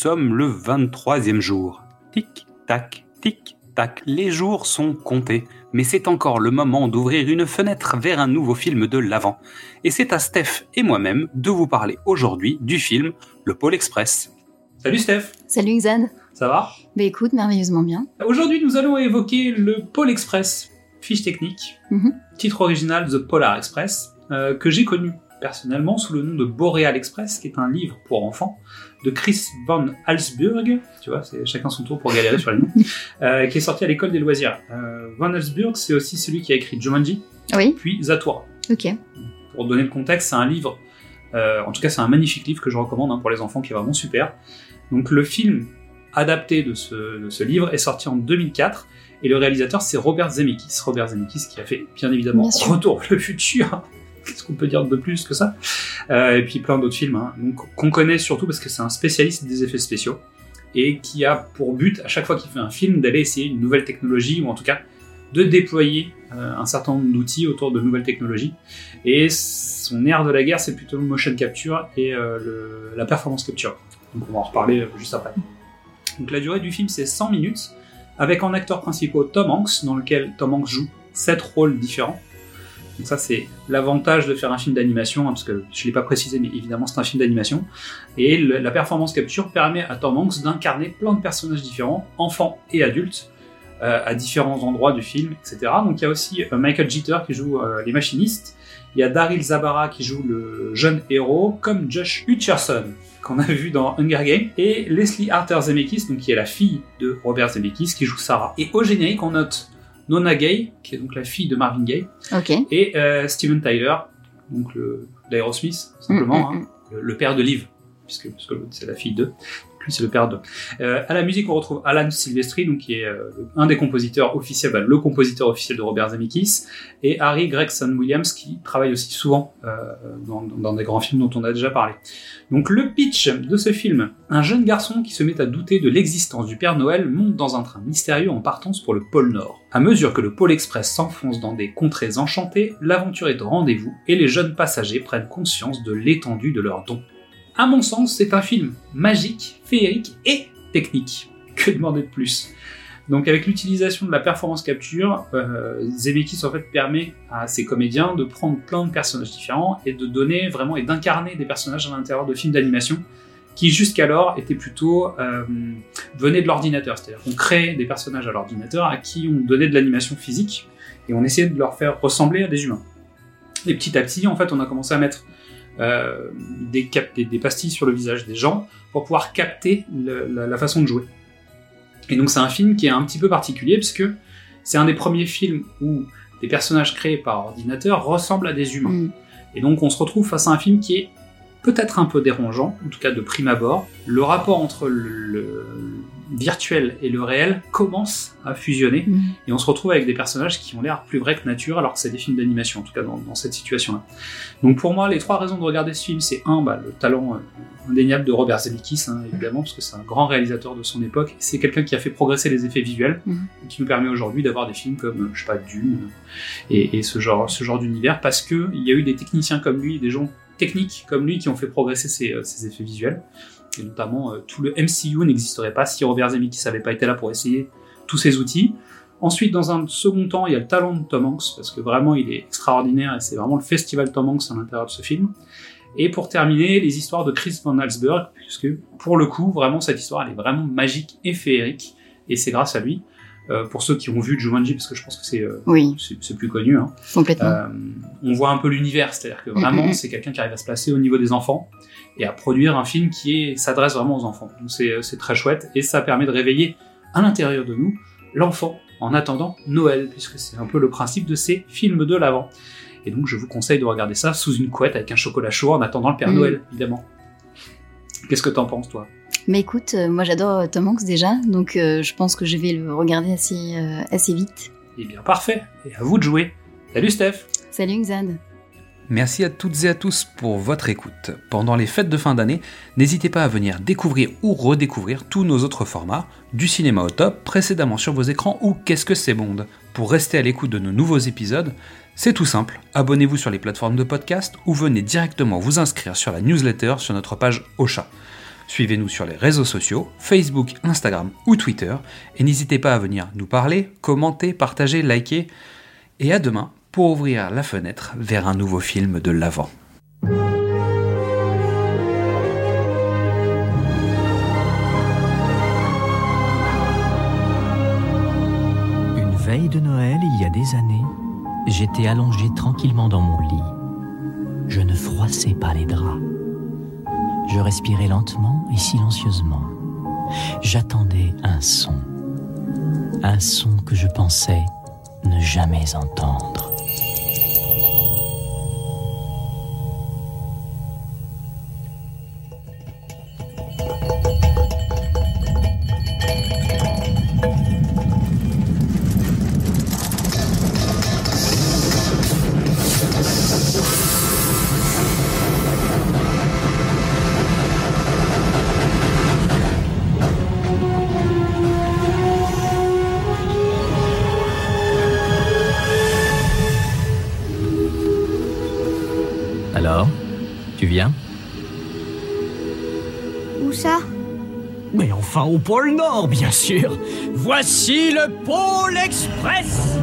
sommes le 23e jour. Tic, tac, tic, tac, les jours sont comptés, mais c'est encore le moment d'ouvrir une fenêtre vers un nouveau film de l'avant. Et c'est à Steph et moi-même de vous parler aujourd'hui du film Le Pôle Express. Salut Steph Salut Xan Ça va? Bah écoute, merveilleusement bien. Aujourd'hui nous allons évoquer le Pôle Express, fiche technique, Mhm. titre original The Polar Express, euh, que j'ai connu personnellement sous le nom de Boreal Express, qui est un livre pour enfants de Chris Van Halsburg, tu vois, c'est chacun son tour pour galérer sur les noms, euh, qui est sorti à l'école des loisirs. Euh, Van Halsburg, c'est aussi celui qui a écrit Jumanji, Oui, puis Zatora. ok. Pour donner le contexte, c'est un livre, euh, en tout cas c'est un magnifique livre que je recommande hein, pour les enfants, qui est vraiment super. Donc le film adapté de ce, de ce livre est sorti en 2004, et le réalisateur c'est Robert Zemeckis. Robert Zemeckis qui a fait bien évidemment Bien. Retour le futur. Qu'est-ce qu'on peut dire de plus que ça Euh, Et puis plein d'autres films, hein. donc qu'on connaît surtout parce que c'est un spécialiste des effets spéciaux et qui a pour but à chaque fois qu'il fait un film d'aller essayer une nouvelle technologie ou en tout cas de déployer euh, un certain nombre d'outils autour de nouvelles technologies. Et son aire de la guerre, c'est plutôt le motion capture et euh, la performance capture. Donc on va en reparler juste après. Donc la durée du film, c'est 100 minutes, avec en acteurs principaux Tom Hanks, dans lequel Tom Hanks joue 7 rôles différents. Donc ça, c'est l'avantage de faire un film d'animation, hein, parce que je ne l'ai pas précisé, mais évidemment, c'est un film d'animation. Et la performance capture permet à Tom Hanks d'incarner plein de personnages différents, enfants et adultes, euh, à différents endroits du film, etc. Donc il y a aussi euh, Michael Jeter qui joue euh, les machinistes, il y a Daryl Zabara qui joue le jeune héros, comme Josh Hutcherson, qu'on a vu dans Hunger Games, et Leslie Arthur Zemeckis, donc qui est la fille de Robert Zemeckis, qui joue Sarah. Et au générique, on note Nona Gay, qui est donc la fille de Marvin Gaye, et euh, Steven Tyler, donc le d'Aerosmith, simplement, Mm, mm, hein, le, le père de Liv, puisque, parce que l'autre, c'est la fille de. Lui, c'est le père de. Euh, à la musique, on retrouve Alan Silvestri, qui est euh, un des compositeurs officiels, bah, le compositeur officiel de Robert Zemeckis, et Harry Gregson Williams, qui travaille aussi souvent euh, dans des grands films dont on a déjà parlé. Donc le pitch de ce film, un jeune garçon qui se met à douter de l'existence du Père Noël monte dans un train mystérieux en partance pour le pôle Nord. À mesure que le pôle express s'enfonce dans des contrées enchantées, l'aventure est au rendez-vous et les jeunes passagers prennent conscience de l'étendue de leurs dons. À mon sens, c'est un film magique, féerique et technique. Que demander de plus? Donc avec l'utilisation de la performance capture, euh, Zemeckis en fait permet à ses comédiens de prendre plein de personnages différents et de donner vraiment et d'incarner des personnages à l'intérieur de films d'animation qui jusqu'alors étaient plutôt euh, venaient de l'ordinateur, c'est-à-dire qu'on créait des personnages à l'ordinateur à qui on donnait de l'animation physique et on essayait de leur faire ressembler à des humains. Et petit à petit, en fait, on a commencé à mettre euh, des, cap- des, des pastilles sur le visage des gens pour pouvoir capter le- la, la façon de jouer. Et donc c'est un film qui est un petit peu particulier puisque c'est un des premiers films où des personnages créés par ordinateur ressemblent à des humains. Mm. Et donc on se retrouve face à un film qui est peut-être un peu dérangeant, en tout cas de prime abord. Le rapport entre le, le virtuel et le réel commence à fusionner Mm. et on se retrouve avec des personnages qui ont l'air plus vrais que nature alors que c'est des films d'animation en tout cas dans, dans cette situation-là. Donc pour moi les trois raisons de regarder ce film c'est un bah, le talent euh, indéniable de Robert Zemeckis hein, évidemment parce que c'est un grand réalisateur de son époque c'est quelqu'un qui a fait progresser les effets visuels Mhm. et qui nous permet aujourd'hui d'avoir des films comme euh, je sais pas Dune euh, et, et ce genre ce genre d'univers parce que il y a eu des techniciens comme lui des gens techniques comme lui qui ont fait progresser ces, ces effets visuels et notamment euh, tout le MCU n'existerait pas si Robert Zemeckis n'avait pas été là pour essayer tous ces outils. Ensuite, dans un second temps, il y a le talent de Tom Hanks, parce que vraiment, il est extraordinaire, et c'est vraiment le festival Tom Hanks à l'intérieur de ce film. Et pour terminer, les histoires de Chris Van Halsburg, puisque pour le coup, vraiment, cette histoire, elle est vraiment magique et féerique, et c'est grâce à lui. Euh, pour ceux qui ont vu Jumanji, parce que je pense que c'est euh, Oui, c'est plus connu, hein, complètement. euh, on voit un peu l'univers, c'est-à-dire que vraiment, Mhm. c'est quelqu'un qui arrive à se placer au niveau des enfants et à produire un film qui s'adresse vraiment aux enfants. Donc c'est très chouette et ça permet de réveiller à l'intérieur de nous l'enfant en attendant Noël, puisque c'est un peu le principe de ces films de l'avant. Et donc je vous conseille de regarder ça sous une couette avec un chocolat chaud en attendant le Père Mhm. Noël, évidemment. Qu'est-ce que t'en penses, toi? Mais écoute, euh, moi j'adore euh, Tom Hanks déjà, donc euh, je pense que je vais le regarder assez, euh, assez vite. Eh bien, parfait. Et à vous de jouer. Salut, Steph Salut Xad Merci à toutes et à tous pour votre écoute. Pendant les fêtes de fin d'année, n'hésitez pas à venir découvrir ou redécouvrir tous nos autres formats, du cinéma au top, précédemment sur vos écrans ou Qu'est-ce que c'est Bond. Pour rester à l'écoute de nos nouveaux épisodes, c'est tout simple, abonnez-vous sur les plateformes de podcast ou venez directement vous inscrire sur la newsletter sur notre page Ocha. Suivez-nous sur les réseaux sociaux, Facebook, Instagram ou Twitter, et n'hésitez pas à venir nous parler, commenter, partager, liker. Et à demain pour ouvrir la fenêtre vers un nouveau film de l'avant. Une veille de Noël, il y a des années, j'étais allongé tranquillement dans mon lit. Je ne froissais pas les draps. Je respirais lentement et silencieusement. J'attendais un son. Un son que je pensais ne jamais entendre. Alors, tu viens? Où ça? Mais enfin au pôle Nord, bien sûr. Voici le pôle Express